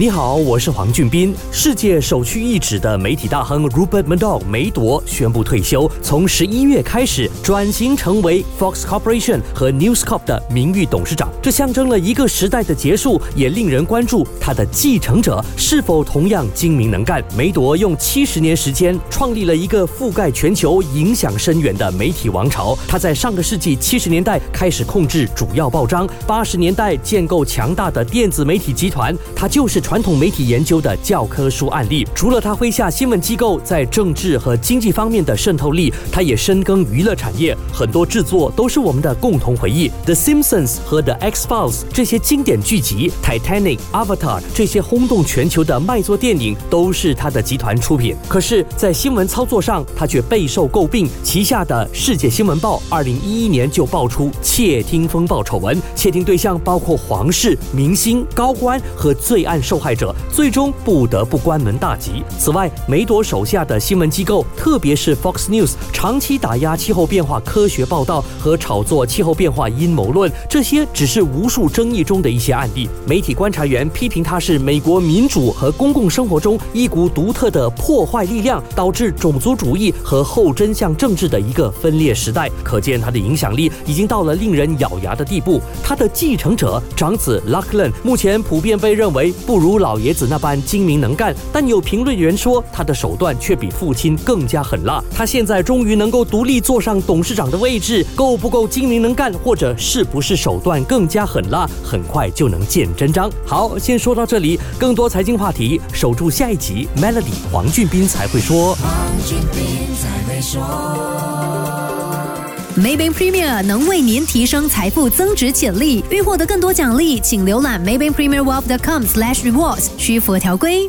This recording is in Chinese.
你好，我是黄俊斌。世界首屈一指的媒体大亨 Rupert Murdoch 梅铎宣布退休，从十一月开始转型成为 Fox Corporation 和 News Corp 的名誉董事长。这象征了一个时代的结束，也令人关注他的继承者是否同样精明能干。梅铎用七十年时间创立了一个覆盖全球、影响深远的媒体王朝。他在上个世纪七十年代开始控制主要报章，八十年代建构强大的电子媒体集团。他就是。传统媒体研究的教科书案例，除了他麾下新闻机构在政治和经济方面的渗透力，他也深耕娱乐产业，很多制作都是我们的共同回忆，《The Simpsons》和《The X Files》这些经典剧集，《Titanic》、《Avatar》这些轰动全球的卖座电影都是他的集团出品。可是，在新闻操作上，他却备受诟病。旗下的《世界新闻报》二零一一年就爆出窃听风暴丑闻，窃听对象包括皇室、明星、高官和罪案受。害者最终不得不关门大吉。此外，梅朵手下的新闻机构，特别是 Fox News，长期打压气候变化科学报道和炒作气候变化阴谋论，这些只是无数争议中的一些案例。媒体观察员批评他是美国民主和公共生活中一股独特的破坏力量，导致种族主义和后真相政治的一个分裂时代。可见他的影响力已经到了令人咬牙的地步。他的继承者长子 Lachlan 目前普遍被认为不如。如老爷子那般精明能干，但有评论员说他的手段却比父亲更加狠辣。他现在终于能够独立坐上董事长的位置，够不够精明能干，或者是不是手段更加狠辣，很快就能见真章。好，先说到这里，更多财经话题，守住下一集。Melody 黄俊斌才会说。Maybank Premier 能为您提升财富增值潜力。欲获得更多奖励，请浏览 Maybank Premier Wealth.com/slash rewards，需符合条规。